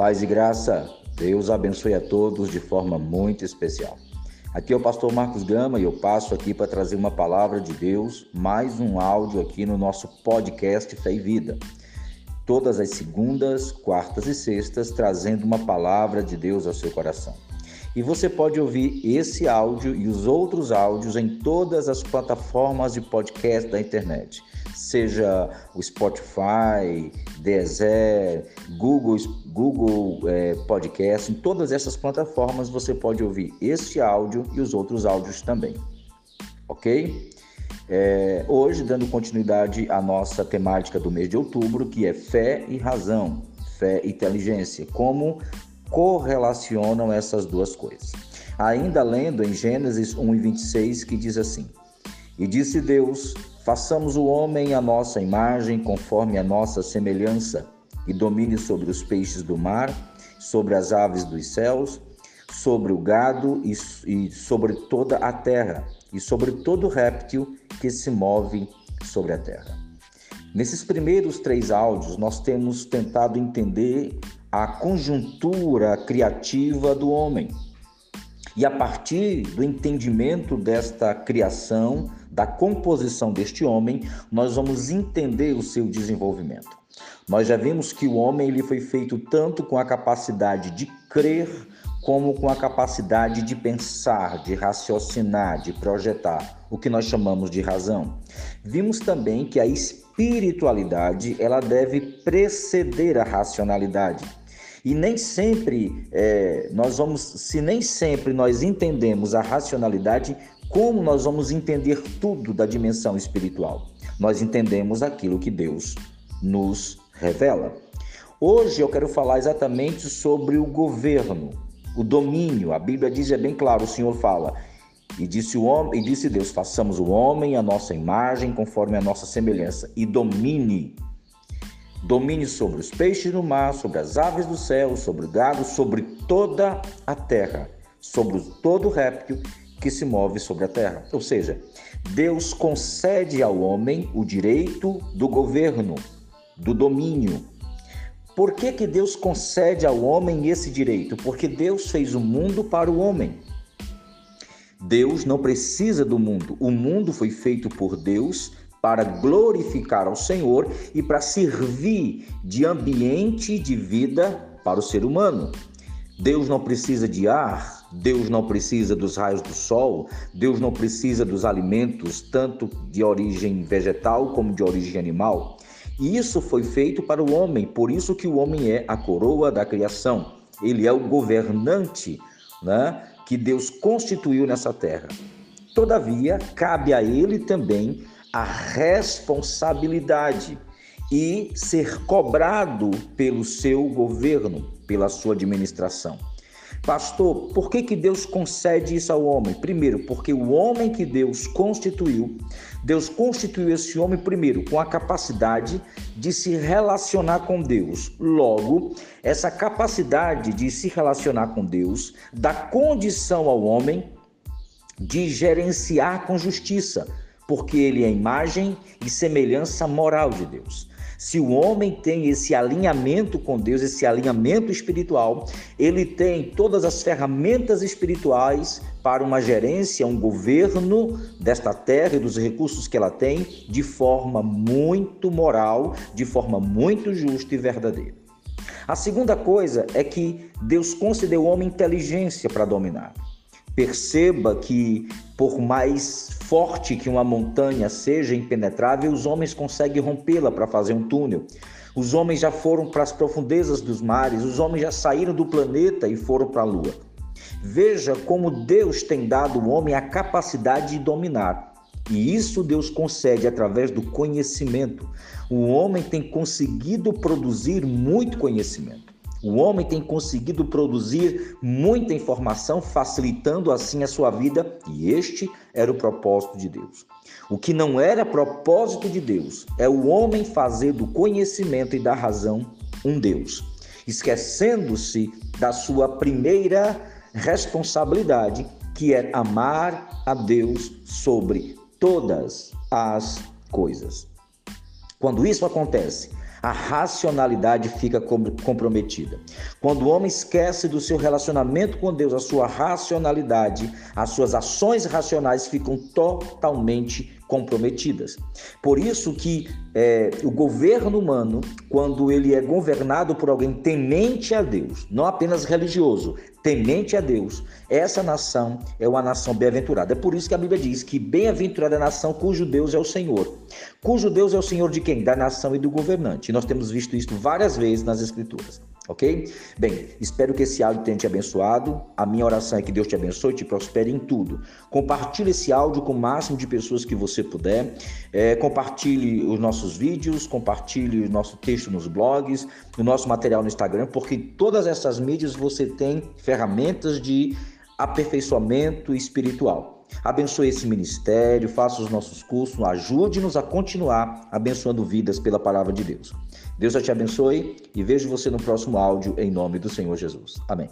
Paz e graça, Deus abençoe a todos de forma muito especial. Aqui é o pastor Marcos Gama e eu passo aqui para trazer uma palavra de Deus, mais um áudio aqui no nosso podcast Fé e Vida. Todas as segundas, quartas e sextas, trazendo uma palavra de Deus ao seu coração. E você pode ouvir esse áudio e os outros áudios em todas as plataformas de podcast da internet, seja o Spotify, Deezer, Google, Google é, Podcast, em todas essas plataformas você pode ouvir este áudio e os outros áudios também, ok? É, hoje, dando continuidade à nossa temática do mês de outubro, que é fé e razão, fé e inteligência, como correlacionam essas duas coisas. Ainda lendo em Gênesis 1 e 26, que diz assim: E disse Deus: Façamos o homem à nossa imagem, conforme a nossa semelhança, e domine sobre os peixes do mar, sobre as aves dos céus, sobre o gado e, e sobre toda a terra, e sobre todo réptil que se move sobre a terra. Nesses primeiros três áudios, nós temos tentado entender a conjuntura criativa do homem. E a partir do entendimento desta criação, da composição deste homem, nós vamos entender o seu desenvolvimento. Nós já vimos que o homem ele foi feito tanto com a capacidade de crer, como com a capacidade de pensar, de raciocinar, de projetar, o que nós chamamos de razão. Vimos também que a espiritualidade ela deve preceder a racionalidade. E nem sempre é, nós vamos, se nem sempre nós entendemos a racionalidade, como nós vamos entender tudo da dimensão espiritual? Nós entendemos aquilo que Deus nos revela. Hoje eu quero falar exatamente sobre o governo, o domínio. A Bíblia diz é bem claro, o Senhor fala: "E disse o homem, e disse Deus: façamos o homem a nossa imagem, conforme a nossa semelhança, e domine domine sobre os peixes do mar, sobre as aves do céu, sobre o gado, sobre toda a terra, sobre todo réptil que se move sobre a terra. Ou seja, Deus concede ao homem o direito do governo, do domínio. Por que, que Deus concede ao homem esse direito? Porque Deus fez o mundo para o homem. Deus não precisa do mundo. O mundo foi feito por Deus para glorificar ao Senhor e para servir de ambiente de vida para o ser humano. Deus não precisa de ar, Deus não precisa dos raios do sol, Deus não precisa dos alimentos, tanto de origem vegetal como de origem animal. E isso foi feito para o homem, por isso que o homem é a coroa da criação. Ele é o governante né, que Deus constituiu nessa terra. Todavia, cabe a ele também a responsabilidade e ser cobrado pelo seu governo, pela sua administração. Pastor, por que, que Deus concede isso ao homem? Primeiro, porque o homem que Deus constituiu, Deus constituiu esse homem, primeiro, com a capacidade de se relacionar com Deus. Logo, essa capacidade de se relacionar com Deus dá condição ao homem de gerenciar com justiça, porque ele é imagem e semelhança moral de Deus. Se o homem tem esse alinhamento com Deus, esse alinhamento espiritual, ele tem todas as ferramentas espirituais para uma gerência, um governo desta terra e dos recursos que ela tem de forma muito moral, de forma muito justa e verdadeira. A segunda coisa é que Deus concedeu ao homem inteligência para dominar. Perceba que, por mais forte que uma montanha seja impenetrável, os homens conseguem rompê-la para fazer um túnel. Os homens já foram para as profundezas dos mares, os homens já saíram do planeta e foram para a lua. Veja como Deus tem dado ao homem a capacidade de dominar. E isso Deus concede através do conhecimento. O homem tem conseguido produzir muito conhecimento. O homem tem conseguido produzir muita informação, facilitando assim a sua vida, e este era o propósito de Deus. O que não era propósito de Deus é o homem fazer do conhecimento e da razão um Deus, esquecendo-se da sua primeira responsabilidade, que é amar a Deus sobre todas as coisas. Quando isso acontece, a racionalidade fica comprometida. Quando o homem esquece do seu relacionamento com Deus, a sua racionalidade, as suas ações racionais ficam totalmente comprometidas. Por isso que é, o governo humano, quando ele é governado por alguém temente a Deus, não apenas religioso, temente a Deus, essa nação é uma nação bem-aventurada. É por isso que a Bíblia diz que bem-aventurada é a nação cujo Deus é o Senhor. Cujo Deus é o Senhor de quem? Da nação e do governante. E nós temos visto isso várias vezes nas Escrituras ok? Bem, espero que esse áudio tenha te abençoado. A minha oração é que Deus te abençoe e te prospere em tudo. Compartilhe esse áudio com o máximo de pessoas que você puder. É, compartilhe os nossos vídeos, compartilhe o nosso texto nos blogs, o nosso material no Instagram, porque todas essas mídias você tem ferramentas de aperfeiçoamento espiritual. Abençoe esse ministério, faça os nossos cursos, ajude-nos a continuar abençoando vidas pela palavra de Deus. Deus te abençoe e vejo você no próximo áudio em nome do Senhor Jesus. Amém.